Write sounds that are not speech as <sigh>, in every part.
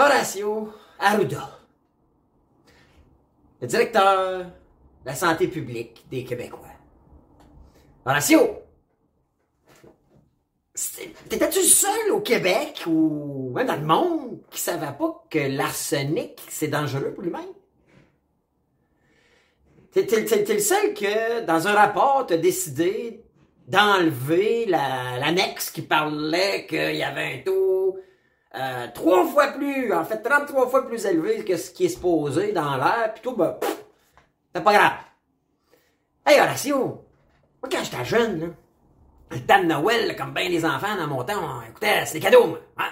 Horacio Arruda, le directeur de la santé publique des Québécois. Horacio, t'étais-tu seul au Québec ou même dans le monde qui savait pas que l'arsenic, c'est dangereux pour l'humain? T'es, t'es- t'es- le seul que, dans un rapport, t'as décidé d'enlever la- l'annexe qui parlait qu'il y avait un taux euh, trois fois plus, en fait 33 fois plus élevé que ce qui est supposé dans l'air, puis tout, ben, c'est pas grave. Hey Horacio, moi quand j'étais jeune, là, le temps de Noël, comme bien les enfants dans mon temps, on écoutait, c'est des cadeaux, moi. Hein?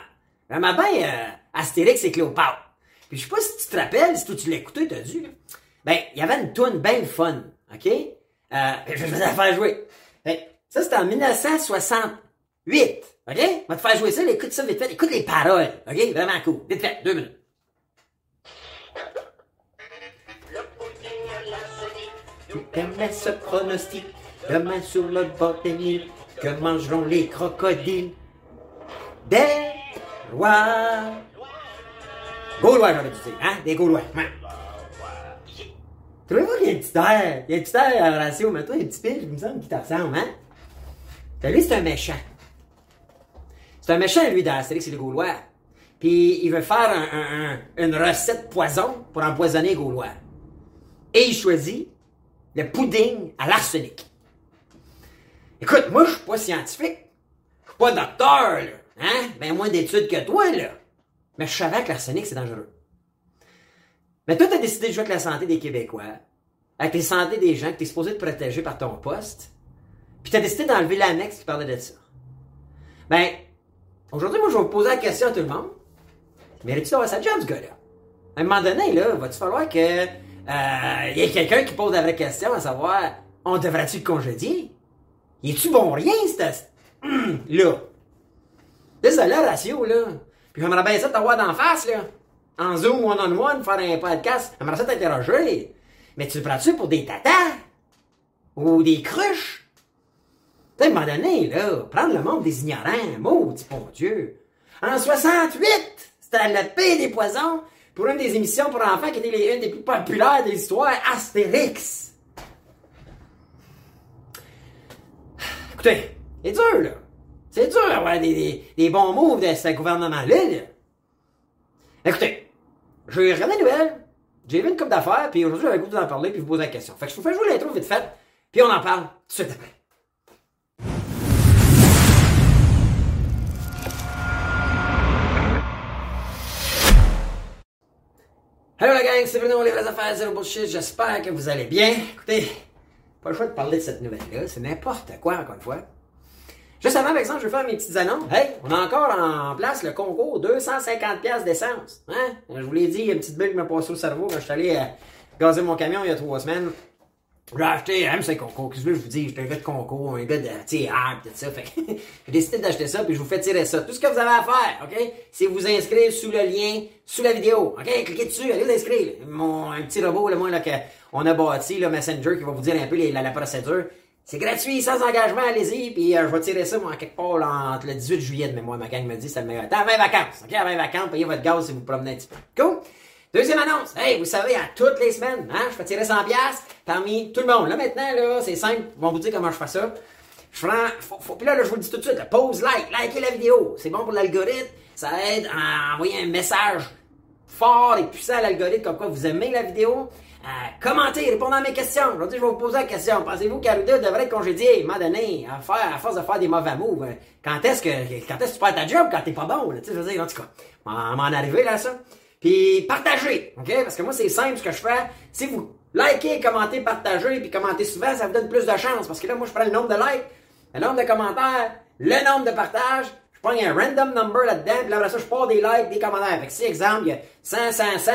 Vraiment bien euh, Astérix et Cléopâtre. Puis je sais pas si tu te rappelles, si toi tu l'as écouté, t'as dû, là. Ben, il y avait une toune bien fun, OK? Euh, <laughs> je vais la faire jouer. Fait, ça, c'était en 1968, OK? Je vais te faire jouer ça, là, écoute ça vite fait. Écoute les paroles, OK? Vraiment cool. Vite fait, deux minutes. Permet ce pronostic, demain sur le bord des Nils, que mangeront les crocodiles Des rois. Gaulois, j'aurais dû dire, hein? Des Gaulois. Trouvez-vous qu'il y a un petit air? Il y a un petit air à Horatio, mais toi, un petit il me semble qu'il te ressemble, hein? Lui, c'est un méchant. C'est un méchant, lui, dans Astérix et les Gaulois. Puis, il veut faire un- un- un- une recette poison pour empoisonner les Gaulois. Et il choisit le pudding à l'arsenic. Écoute, moi, je suis pas scientifique. Je suis pas docteur, là. Hein? Ben moins d'études que toi, là. Mais je savais que l'arsenic, c'est dangereux. Mais toi, t'as décidé de jouer avec la santé des Québécois, avec la santé des gens que t'es supposé te protéger par ton poste, puis t'as décidé d'enlever l'annexe qui parlait de ça. Ben, aujourd'hui, moi, je vais vous poser la question à tout le monde. Mérites-tu d'avoir sa job, ce gars-là? À un moment donné, là, va-tu falloir que euh, y ait quelqu'un qui pose la vraie question, à savoir, on devrait-tu le congédier? Y est-tu bon rien, cette... Hum, là? Désolé, ratio, là. Puis j'aimerais bien ça t'avoir d'en face, là. En Zoom, one-on-one, faire un podcast. J'aimerais ça t'interroger. Mais tu le prends-tu pour des tatas? Ou des cruches? À un moment donné, là, prendre le monde des ignorants, maudit bon Dieu. En 68, c'était le paix des poisons pour une des émissions pour enfants qui était une des plus populaires de l'histoire, Astérix. Écoutez, c'est dur, là. C'est dur d'avoir des, des, bons moves de ce gouvernement-là, là. Écoutez, j'ai regardé les nouvelles, j'ai vu une coupe d'affaires, puis aujourd'hui, j'avais le goût d'en parler, puis vous poser la question. Fait que je vous fais jouer l'intro vite fait, puis on en parle tout de suite après. Hello la gang, c'est Bruno, les vraies affaires, zéro bullshit, j'espère que vous allez bien. Écoutez, pas le choix de parler de cette nouvelle-là, c'est n'importe quoi, encore une fois. Juste avant, par exemple, je vais faire mes petites annonces. Hey, on a encore en place le concours 250 pièces d'essence. Hein? Je vous l'ai dit, il y a une petite bulle qui m'a passé au cerveau quand je suis allé euh, gazer mon camion il y a trois semaines. J'ai acheté, hein, c'est concours. Qu'est-ce que je vous dis? J'étais un gars de concours, un gars de théâtre, tout ça. Fait <laughs> j'ai décidé d'acheter ça, puis je vous fais tirer ça. Tout ce que vous avez à faire, OK? C'est vous inscrire sous le lien, sous la vidéo. OK? Cliquez dessus, allez vous inscrire. Mon, un petit robot, là, moi, là, qu'on a bâti, le Messenger, qui va vous dire un peu les- la, la procédure. C'est gratuit, sans engagement, allez-y, puis euh, je vais tirer ça, moi, quelque part, là, entre le 18 juillet de mémoire. Ma gang me dit, c'est le meilleur temps. 20 vacances, OK? À 20 vacances, payez votre gaz si vous promenez un petit peu. Cool? Deuxième annonce. Hey, vous savez, à toutes les semaines, hein, je fais tirer 100 pièces parmi tout le monde. Là, maintenant, là, c'est simple. Ils vont vous dire comment je fais ça. Je prends, faut, puis là, là, je vous le dis tout de suite, là, pause, like, likez la vidéo. C'est bon pour l'algorithme. Ça aide à envoyer un message fort et puissant à l'algorithme comme quoi vous aimez la vidéo. Euh, commentez, répondez à mes questions. Aujourd'hui, je vais vous poser la question. Pensez-vous qu'Arruda devrait être congédié? À un moment donné, à, faire, à force de faire des mauvais moves? euh, Quand est-ce que, quand est-ce que tu perds ta job? Quand t'es pas bon? Je veux dire, en tout cas, on m'en arriver là, ça. Puis partagez, OK? Parce que moi, c'est simple ce que je fais. Si vous likez, commentez, partagez, puis commentez souvent, ça vous donne plus de chance. Parce que là, moi, je prends le nombre de likes, le nombre de commentaires, le nombre de partages. Je prends un random number là-dedans, puis là, après ça, je pars des likes, des commentaires. Fait que si, exemple, il y a 100, 100, 100,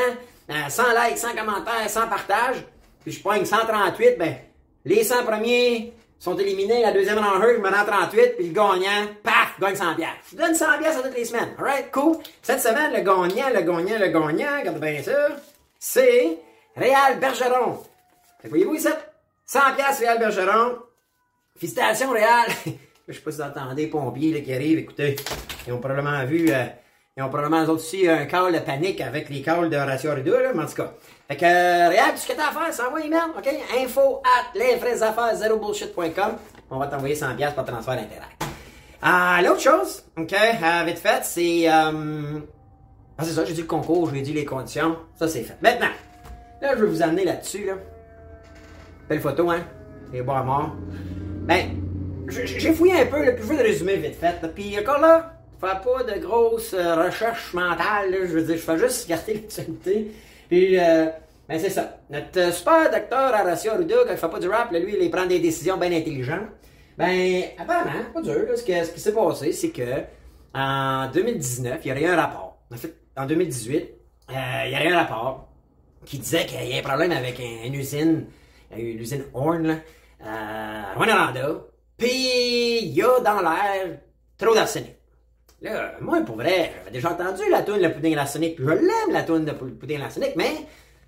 euh, 100 likes, 100 commentaires, 100 partages, puis je prends 138, ben, les 100 premiers sont éliminés, la deuxième rangée, je me rends à 38, puis le gagnant, paf, gagne 100 piastres. Je vous donne 100 piastres à toutes les semaines. Alright, cool. Cette semaine, le gagnant, le gagnant, le gagnant, regardez bien ça, c'est Réal Bergeron. Voyez-vous ici? 100 piastres Réal Bergeron. Félicitations, Réal. <laughs> Je sais pas si vous entendez les pompiers qui arrivent. Écoutez, ils ont probablement vu euh, Ils ont probablement aussi un call de panique avec les calls de Horacio Arruda, là, mais en tout cas. Fait que, euh, Réal, ce que t'as à faire, c'est envoyer email, OK? Info at lesvraiesaffaires bullshit.com. On va t'envoyer 100 pièces par transfert d'intérêt. Ah, l'autre chose, OK, vite fait, c'est... Euh... Ah, c'est ça, j'ai dit le concours, j'ai dit les conditions. Ça, c'est fait. Maintenant, là, je vais vous amener là-dessus, là. Belle photo, hein? Les bois morts. Ben, j'ai fouillé un peu, là, puis je vais le résumer vite fait. Puis encore là, fais pas de grosses euh, recherches mentales, je veux dire, je fais juste garder <laughs> l'actualité. Puis, euh, ben c'est ça. Notre euh, super docteur Horacio Arruda, quand il fait pas du rap, lui, il prend des décisions bien intelligentes. Ben, apparemment, pas dur, là, ce, que, ce qui s'est passé, c'est que en 2019, il y aurait eu un rapport. En fait, en 2018, euh, il y aurait eu un rapport qui disait qu'il y a un problème avec une usine, l'usine Horn, à Rwanda, puis il y a dans l'air trop d'arsenic. Là, moi, pour vrai, j'avais déjà entendu la toune Le pudding l'arsenic, puis je l'aime, la toune de pudding l'arsenic, mais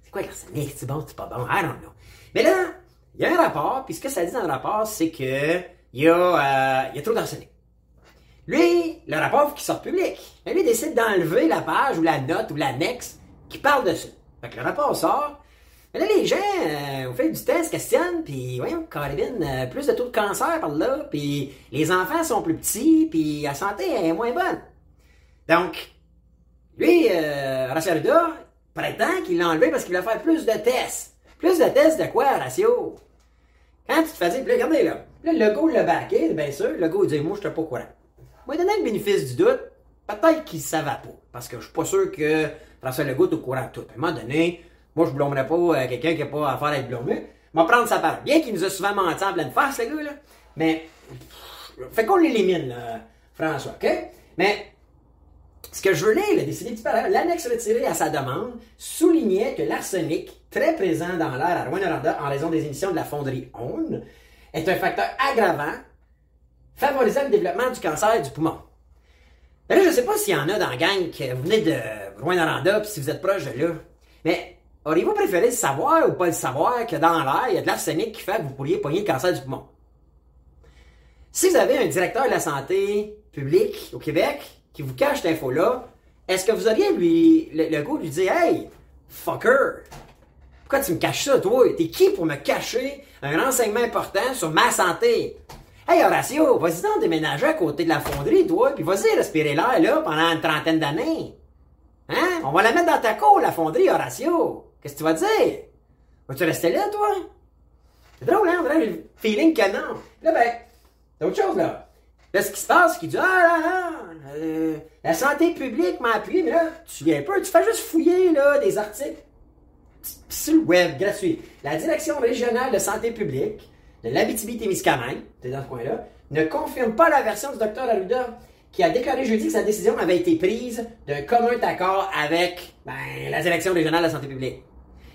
c'est quoi l'arsenic? C'est bon, c'est pas bon? I don't know. Mais là, il y a un rapport, puis ce que ça dit dans le rapport, c'est que il y, a, euh, trop d'arsenic. Lui, le rapport, faut qu'il sorte public. Mais lui, décide d'enlever la page ou la note ou l'annexe qui parle de ça. Fait que le rapport sort, mais là, les gens, euh, au du test, questionnent, puis voyons, Caribine, euh, plus de taux de cancer par là, puis les enfants sont plus petits, puis la santé est moins bonne. Donc, lui, euh, Arruda, prétend qu'il l'a enlevé parce qu'il voulait faire plus de tests. Plus de tests de quoi, Ratio? Quand tu te fais dire, puis là, regardez là, le logo le baqué, bien sûr, le logo il dit, moi, je suis pas courant. Moi, donner le bénéfice du doute, peut-être qu'il ne savait pas, parce que je suis pas sûr que François Legault est au courant de tout. À un moment donné, moi, je blâmerais pas euh, quelqu'un qui n'a pas affaire à être blâmé. Va prendre sa part. Bien qu'il nous a souvent menti en pleine face, le gars, là. Mais, fait qu'on l'élimine, là, François, OK? Mais, ce que je veux lire, le décidé du l'annexe retirée à sa demande soulignait que l'arsenic, très présent dans l'air à Rwanda en raison des émissions de la fonderie ON, est un facteur aggravant favorisant le développement du cancer du poumon. là, je ne sais pas s'il y en a dans la gang vous venez de puis si vous êtes proche de là. Mais Auriez-vous préféré savoir ou pas le savoir que dans l'air, il y a de l'arsenic qui fait que vous pourriez pogner le cancer du poumon? Si vous avez un directeur de la santé publique au Québec qui vous cache cette info-là, est-ce que vous auriez lui, le, goût de lui dire Hey, fucker, pourquoi tu me caches ça, toi? T'es qui pour me cacher un renseignement important sur ma santé? Hey Horacio, vas-y donc déménager à côté de la fonderie, toi, puis vas-y respirer l'air là pendant une trentaine d'années. Hein? On va la mettre dans ta cour, la fonderie, Horacio. Qu'est-ce que tu vas dire? Vas-tu rester là, toi? C'est drôle, hein? On dirait le feeling que non. Là, ben, c'est autre chose, là. Là, ce qui se passe, c'est qu'il dit, ah là là, euh, la santé publique m'a appuyé, mais là, tu viens pas, tu fais juste fouiller, là, des articles sur le web, gratuit. La Direction régionale de santé publique de l'Abitibi-Témiscamingue, t'es dans ce coin-là, ne confirme pas la version du docteur Arruda qui a déclaré jeudi que sa décision avait été prise d'un commun accord avec ben, la Direction régionale de la santé publique.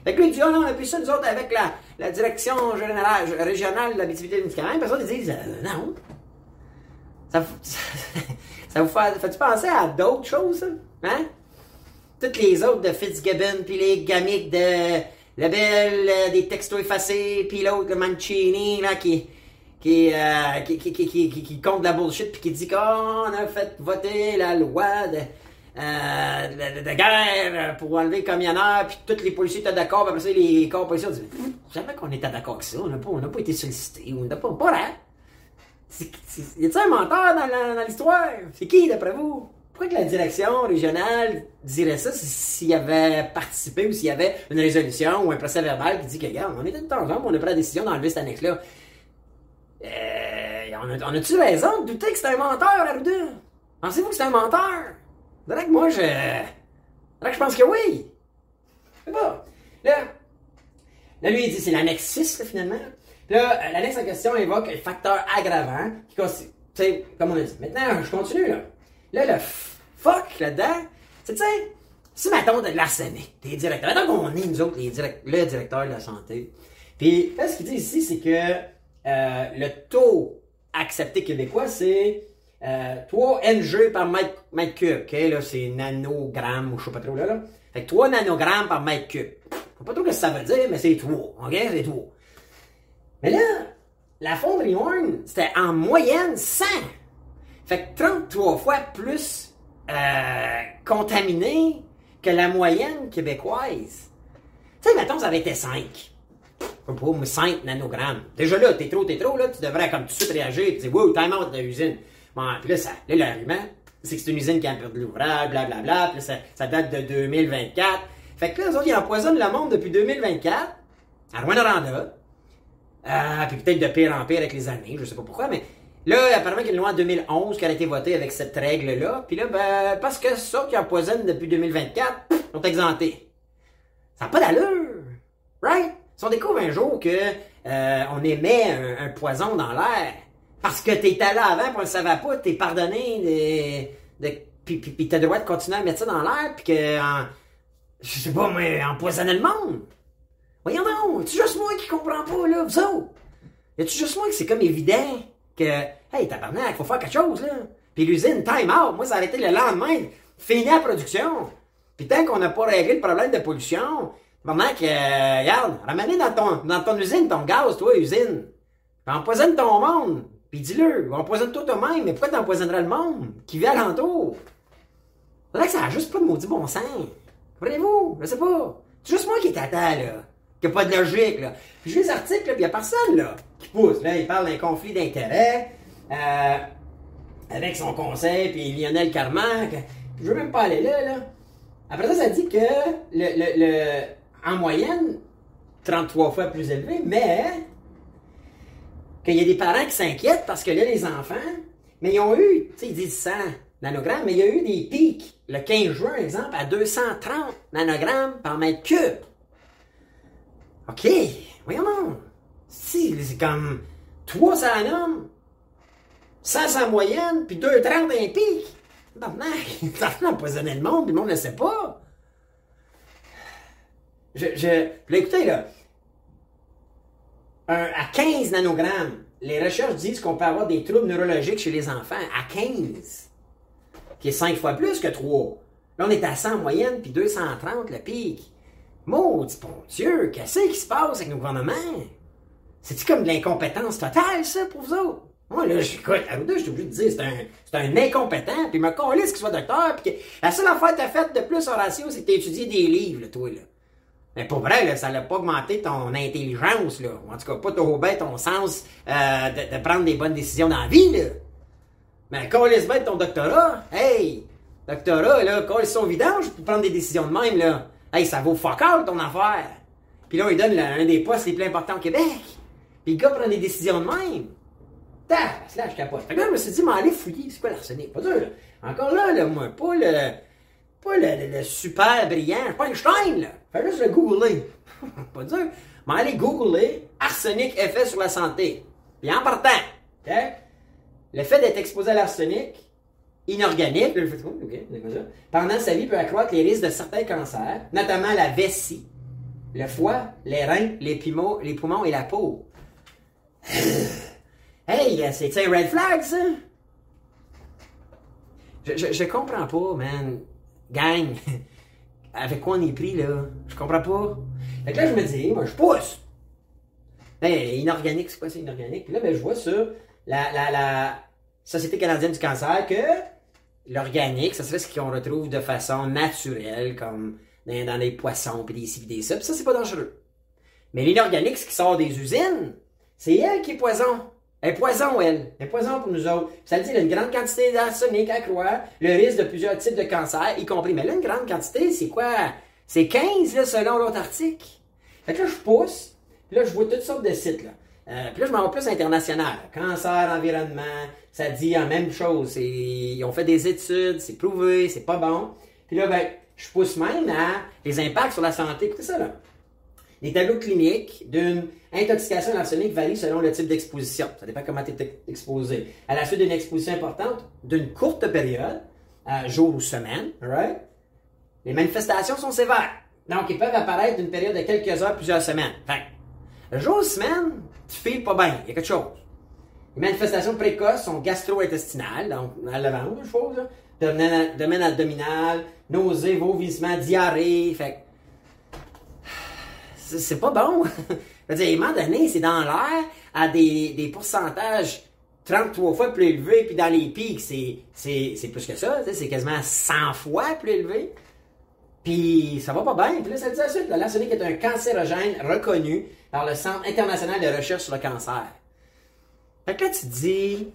Fait que lui, il dit, oh non, on a ça, nous autres, avec la, la direction générale, régionale de la médicaments. Puis Personne, ils disent, euh, non. Ça, <laughs> ça, vous fait, fait-tu penser à d'autres choses, Hein? Toutes les autres de Fitzgibbon, puis les gamiques de Lebel, euh, des textos effacés, puis l'autre, le Mancini, là, qui, qui, euh, qui, qui, qui, qui, compte de la bullshit, puis qui dit qu'on a fait voter la loi de euh, de, guerre pour enlever les camionneurs, puis tous les policiers étaient d'accord, puis après ça, les corps policiers ont dit Jamais qu'on était d'accord avec ça, on n'a pas, pas été sollicités, on n'a pas. Pas là. Y a-t-il un menteur dans l'histoire? C'est qui, d'après vous? Pourquoi que la direction régionale dirait ça s'il avait participé ou s'il y avait une résolution ou un procès verbal qui dit que, regarde, on était de temps en temps, on a pris la décision d'enlever cette annexe-là euh, on a-tu raison de douter que c'est un menteur, Arruda? Pensez-vous que c'est un menteur? C'est que moi, je. Que je pense que oui. C'est pas. Là, là, lui, il dit c'est l'annexe 6, finalement. Là, euh, l'annexe en question évoque un facteur aggravant qui constitue. Tu sais, comme on a dit. Maintenant, je continue, là. Là, le fuck là-dedans, c'est, tu sais, si mettons de l'arsenic, t'es directeur. Mettons qu'on est, nous autres, les direct, le directeur de la santé. Puis, là, ce qu'il dit ici, c'est que euh, le taux accepté québécois, c'est 3 euh, NG par mètre, cube. OK, là, c'est nanogrammes ou je sais pas trop là. Fait que 3 nanogrammes par mètre cube. Je sais pas trop ce que ça veut dire, mais c'est 3. OK, c'est 3. Mais là, la fonderie Horn, c'était en moyenne 100. Fait que 33 fois plus euh, contaminés que la moyenne québécoise. Tu sais, mettons, ça avait été 5. Pas 5 nanogrammes. Déjà là, t'es trop, t'es trop, là, tu devrais comme tout de suite réagir et dire, wow, time out de l'usine. Bon, puis là, ça, là, l'argument, c'est que c'est une usine qui a perdu l'ouvrage, blablabla, puis ça, ça date de 2024. Fait que là, eux autres, ils empoisonnent le monde depuis 2024, à Rwanda, euh, puis peut-être de pire en pire avec les années, je sais pas pourquoi, mais là, apparemment qu'il y a une loi en 2011 qui a été votée avec cette règle-là, puis là, ben, parce que ça qui empoisonnent depuis 2024, sont exemptés. Ça n'a pas d'allure, right? Si on découvre un jour que euh, on émet un, poison dans l'air, parce que t'es allé avant pour on le savait pas, t'es pardonné de, puis, puis, t'as le droit de continuer à mettre ça dans l'air, puis que, en, je sais pas, mais empoisonner le monde. Voyons donc, c'est juste moi qui comprends pas, là, vous autres? Y'a-tu juste moi que c'est comme évident que, hey, tabarnak, faut faire quelque chose, là. Puis l'usine, time out, moi, ça a arrêté le lendemain, fini la production. Puis tant qu'on n'a pas réglé le problème de pollution, que, euh, regarde, ramène dans ton, dans ton usine ton gaz, toi, usine. Puis empoisonne ton monde. Puis dis-le, empoisonne-toi toi-même, mais pourquoi t'empoisonnerais le monde qui vit alentour? C'est que ça a juste pas de maudit bon sens. Comprenez-vous? Je sais pas. C'est juste moi qui à là. Qui a pas de logique, là. Puis je lis les articles, là, puis y a personne, là, qui pousse. Là, il parle d'un conflit d'intérêts, euh, avec son conseil, puis Lionel Carman. Je veux même pas aller là, là. Après ça, ça dit que le, le, le en moyenne, 33 fois plus élevé, mais qu'il y a des parents qui s'inquiètent parce que là, les enfants, mais ils ont eu, tu sais, ils disent 100 nanogrammes, mais il y a eu des pics, le 15 juin, exemple, à 230 nanogrammes par mètre cube. OK, voyons non. Si, c'est comme 300 hommes, 100 en moyenne, puis 230 un pic. Non, ça a empoisonné le monde, puis le monde ne sait pas. Je, je, là, écoutez, là, à 15 nanogrammes, les recherches disent qu'on peut avoir des troubles neurologiques chez les enfants à 15, qui est 5 fois plus que 3. Là, on est à 100 en moyenne, puis 230 le pic. Maudit bon Dieu, qu'est-ce qui se passe avec nos gouvernements? C'est-tu comme de l'incompétence totale, ça, pour vous autres? Moi, là, j'écoute, à vous deux, je suis obligé de dire, c'est un, un incompétent, puis me ce qu'il soit docteur, puis que la seule affaire que t'as faite de plus, Horatio, c'est que t'as étudié des livres, là, toi, là. Mais pour vrai, ça n'a pas augmenté ton intelligence, là. En tout cas, pas trop bien ton sens euh, de, prendre des bonnes décisions dans la vie, là. Mais quand laisse bien ton doctorat, hey! Doctorat, là, quand ils sont vidanges pour prendre des décisions de même, là. Hey, ça vaut fuck out ton affaire. Puis là, il donne un des postes les plus importants au Québec. Puis le gars prend des décisions de même. Tac, là, je capote. Fait que là, je me suis dit, mais allez fouiller, c'est quoi l'arsenic? Pas dur, là. Encore là, là, moi, pas le pas le, super brillant, pas Einstein, là. Fais juste le googler. <laughs> pas dur. Mais allez googler arsenic effet sur la santé. Puis en partant, OK? Le fait d'être exposé à l'arsenic inorganique, pendant sa vie peut accroître les risques de certains cancers, notamment la vessie, le foie, les reins, les poumons, les poumons et la peau. <sighs> hey, c'est un red flag, ça? Je, je, je comprends pas, man gang, <laughs> avec quoi on est pris, là? Je comprends pas. Fait que là, je me dis, moi, je pousse. Ben, inorganique, c'est quoi, c'est inorganique? Puis là, ben, je vois sur la, Société canadienne du cancer que l'organique, ça serait ce qu'on retrouve de façon naturelle, comme dans, les poissons, puis des ci, des ça. Puis ça, c'est pas dangereux. Mais l'inorganique, ce qui sort des usines, c'est elle qui est poison. Est poison, elle. Elle est poison pour nous autres. Ça y a une grande quantité d'arsenic à croire, le risque de plusieurs types de cancers, y compris. Mais là, une grande quantité, c'est quoi? C'est 15, là, selon l'autre article. Fait que là, je pousse, puis là, je vois toutes sortes de sites, là. Euh, puis là, je m'en vais plus international. Cancer, environnement, ça dit la même chose. Ils ont fait des études, c'est prouvé, c'est pas bon. Puis là, ben, je pousse même à les impacts sur la santé. Écoutez ça, là. Les tableaux cliniques d'une intoxication à varient selon le type d'exposition. Ça dépend comment tu es exposé. À la suite d'une exposition importante, d'une courte période, euh, jour ou semaine, right? les manifestations sont sévères. Donc, ils peuvent apparaître d'une période de quelques heures, plusieurs semaines. Fait jour ou semaine, tu files pas bien, il y a quelque chose. Les manifestations précoces sont gastro-intestinales, donc à l'avant, je suppose, domaine, abdominal, nausées, vomissements, diarrhée, fait c'est pas bon. <laughs> Dire, à un moment donné, c'est dans l'air à des, des pourcentages 33 fois plus élevé, puis dans les pics, c'est, plus que ça, c'est quasiment 100 fois plus élevé. Puis ça va pas bien. Puis là, ça dit ensuite, l'arsenic est un cancérogène reconnu par le Centre international de recherche sur le cancer. Fait que là, tu te dis,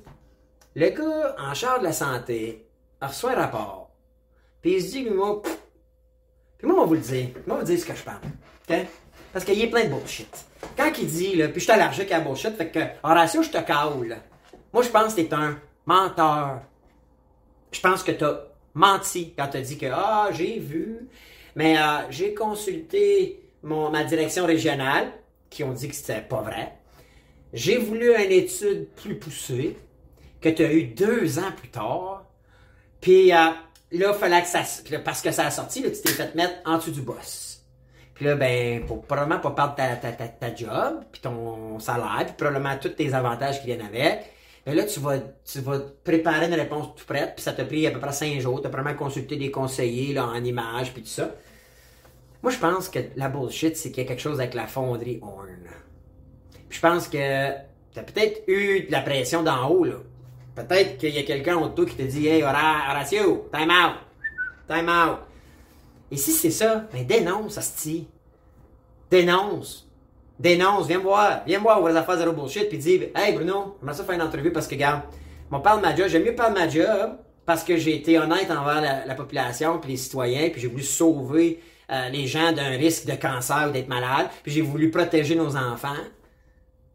le gars en charge de la santé reçoit un rapport. Puis il se dit, lui, moi, puis moi, on va vous le dire. Moi, on va vous dire ce que je pense. OK? Parce qu'il a plein de bullshit. Quand il dit, puis je suis allergique à la bullshit, fait que, Horatio, je te caule. Moi, je pense que t'es un menteur. Je pense que t'as menti quand t'as dit que, ah, j'ai vu. Mais euh, j'ai consulté mon, ma direction régionale, qui ont dit que c'était pas vrai. J'ai voulu une étude plus poussée, que tu as eu deux ans plus tard. Puis euh, là, fallait que ça. parce que ça a sorti, tu t'es fait mettre en dessous du boss. Puis là, ben, pour probablement pas perdre ta, ta, ta, ta job, puis ton salaire, puis probablement tous tes avantages qui viennent avec. Mais là, tu vas, tu vas préparer une réponse tout prête, puis ça t'a pris à peu près cinq jours. Tu as probablement consulté des conseillers là, en images, puis tout ça. Moi, je pense que la bullshit, c'est qu'il y a quelque chose avec la fonderie Horn. Puis je pense que tu as peut-être eu de la pression d'en haut, là. Peut-être qu'il y a quelqu'un autour qui te dit Hey, Horatio, time out! Time out! Et si c'est ça, ben dénonce, Asti. Dénonce. Dénonce, viens me voir. Viens me voir où les affaires zéro bullshit, puis dis Hey Bruno, j'aimerais ça faire une entrevue parce que, regarde, on parle de ma job, j'aime mieux parler de ma job parce que j'ai été honnête envers la, la population puis les citoyens, puis j'ai voulu sauver euh, les gens d'un risque de cancer ou d'être malade, puis j'ai voulu protéger nos enfants.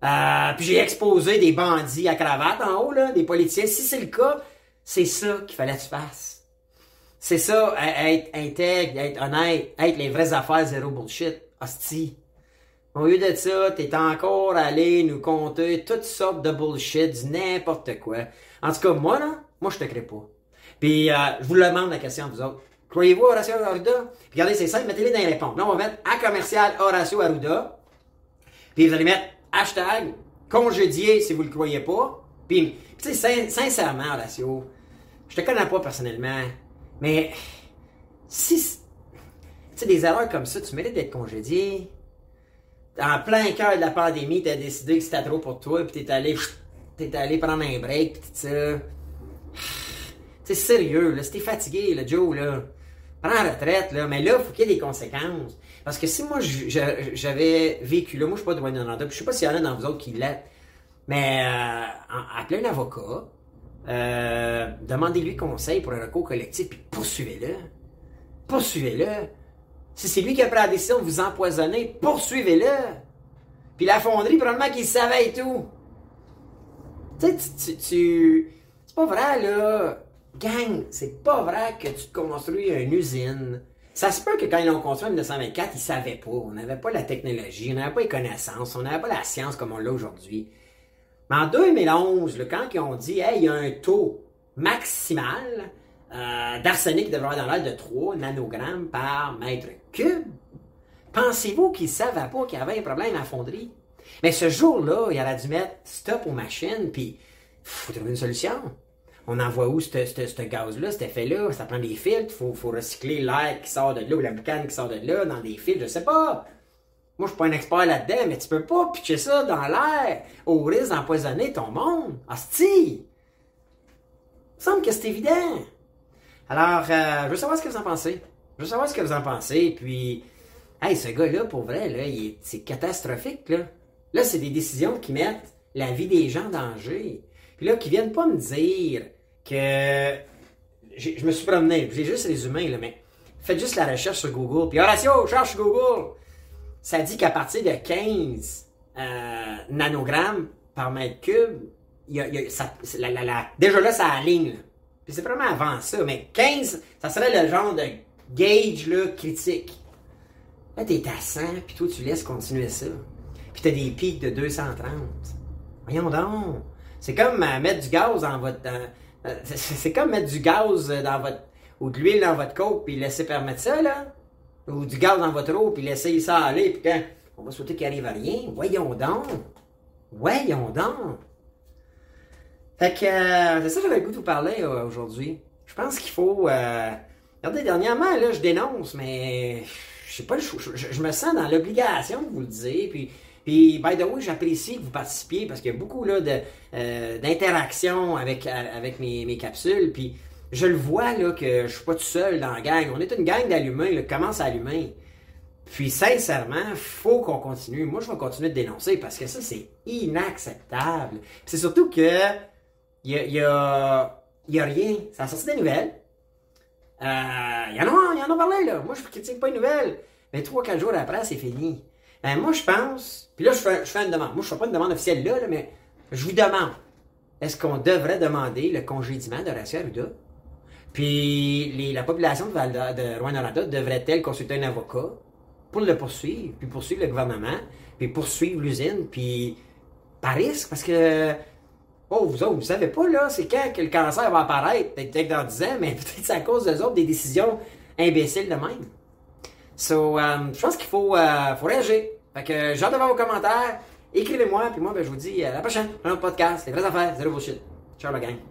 Euh, puis j'ai exposé des bandits à cravate en haut, là, des politiciens. Si c'est le cas, c'est ça qu'il fallait que tu fasses. C'est ça, être intègre, être honnête, être les vraies affaires, zéro bullshit. Hostie. Au lieu de ça, t'es encore allé nous compter toutes sortes de bullshit, du n'importe quoi. En tout cas, moi, là, moi, je te crée pas. Puis, euh, je vous le demande la question vous autres. Croyez-vous Horacio Arruda? Puis regardez, c'est simple, mettez-les dans les réponses. Là, on va mettre à commercial Horacio Arruda. Puis vous allez mettre hashtag congédié si vous le croyez pas. Puis, tu sais, sincèrement, Horacio, je te connais pas personnellement, mais si, tu des erreurs comme ça, tu mérites d'être congédié. En plein cœur de la pandémie, t'as décidé que c'était trop pour toi, puis t'es allé, t'es allé prendre un break, pis ça. C'est sérieux, là, si t'es fatigué, là, Joe, là, prends retraite, là, mais là, faut qu'il y ait des conséquences. Parce que si moi, j'avais vécu là, moi, je suis pas de Rwanda, je sais pas s'il y en a dans vous autres qui l'êtes, mais euh, appelez un avocat, euh, demandez-lui conseil pour un recours collectif, puis poursuivez-le. Poursuivez-le. Si c'est lui qui a pris la décision de vous empoisonner, poursuivez-le. Puis la fonderie, probablement qu'il savait et tout. Tu sais, c'est pas vrai, là. Gang, c'est pas vrai que tu construis une usine. Ça se peut que quand ils l'ont construit en 1924, ils savaient pas. On n'avait pas la technologie, on n'avait pas les connaissances, on n'avait pas la science comme on l'a aujourd'hui. Mais en 2011, quand ils ont dit, hey, il y a un taux maximal euh, d'arsenic qui devrait dans l'air de 3 nanogrammes par mètre cube, pensez-vous qu'ils ne savaient pas qu'il y avait un problème à fonderie? Mais ce jour-là, il aurait dû mettre stop aux machines, puis faut trouver une solution. On envoie où ce gaz-là, cet effet-là? Ça prend des filtres, il faut, recycler l'air qui sort de là ou la boucane qui sort de là dans des filtres, je sais pas. Moi, je suis pas un expert là-dedans, mais tu peux pas pitcher ça dans l'air au risque d'empoisonner ton monde. Asti! Il me semble que c'est évident. Alors, euh, je veux savoir ce que vous en pensez. Je veux savoir ce que vous en pensez, puis... Hey, ce gars-là, pour vrai, là, c'est catastrophique, là. Là, c'est des décisions qui mettent la vie des gens en danger. Puis là, qui viennent pas me dire que... Je me suis promené, j'ai juste résumé, là, mais faites juste la recherche sur Google. Puis Horatio, cherche Google ça dit qu'à partir de 15 euh, nanogrammes par mètre cube, y a, ça, la, la, la, déjà là, ça aligne. Puis c'est vraiment avant ça, mais 15, ça serait le genre de gauge critique. Là, t'es à 100, puis toi, tu laisses continuer ça. Puis t'as des pics de 230. Voyons donc. C'est comme euh, mettre du gaz dans votre... Euh, <laughs> c'est comme mettre du gaz dans votre... ou de l'huile dans votre coke, puis laisser permettre ça, là ou du gaz dans votre eau, puis laissez ça aller, puis quand on va souhaiter qu'il arrive à rien, voyons donc. Voyons donc. Fait que euh, c'est ça que j'avais le goût de vous parler euh, aujourd'hui. Je pense qu'il faut. Euh... Regardez, dernièrement, là, je dénonce, mais je sais pas, je, je, me sens dans l'obligation de vous le dire. Puis Puis, by the way, j'apprécie que vous participiez parce qu'il y a beaucoup d'interactions avec, avec mes, mes capsules. Puis, je le vois là, que je suis pas tout seul dans la gang. On est une gang d'allumés, là, commence à allumer. Puis, sincèrement, faut qu'on continue. Moi, je vais continuer de dénoncer parce que ça, c'est inacceptable. C'est surtout que il y a, y, a, y a rien. Ça a sorti des nouvelles. Euh, il y en a, y en a parlé, là. Moi, je critique pas une nouvelle. Mais trois, quatre jours après, c'est fini. Ben, moi, je pense, puis là, je fais, je fais une demande. Moi, je fais pas une demande officielle là, mais je vous demande, est-ce qu'on devrait demander le congédiement de Horacio Arruda? Puis la population de, Rouen-Noranda devrait-elle consulter un avocat pour le poursuivre, puis poursuivre le gouvernement, puis poursuivre l'usine, puis par risque, parce que, oh, vous autres, vous savez pas, là, c'est quand que le cancer va apparaître, peut-être dans 10 ans, mais <laughs> peut-être c'est à cause des autres, des décisions imbéciles de même. So, um, je pense qu'il faut, uh, faut réagir. Fait que j'ai de vos commentaires. Écrivez-moi, puis moi, ben, je vous dis à la prochaine. Un autre podcast, les vraies affaires, zéro bullshit. Ciao la gang.